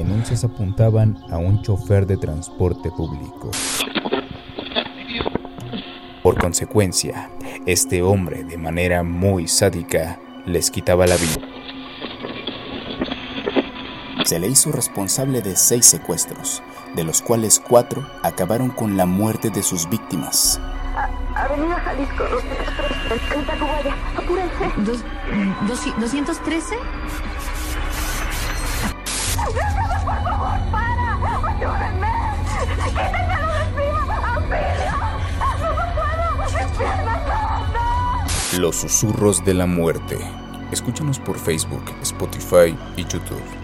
voces apuntaban a un chofer de transporte público. Por consecuencia, este hombre de manera muy sádica les quitaba la vida. Se le hizo responsable de seis secuestros, de los cuales cuatro acabaron con la muerte de sus víctimas. Avenida Jalisco, 213, en Tacubaya. Apúrense. Dos, dos, ¿213? Los susurros de la muerte. Escúchanos por Facebook, Spotify y YouTube.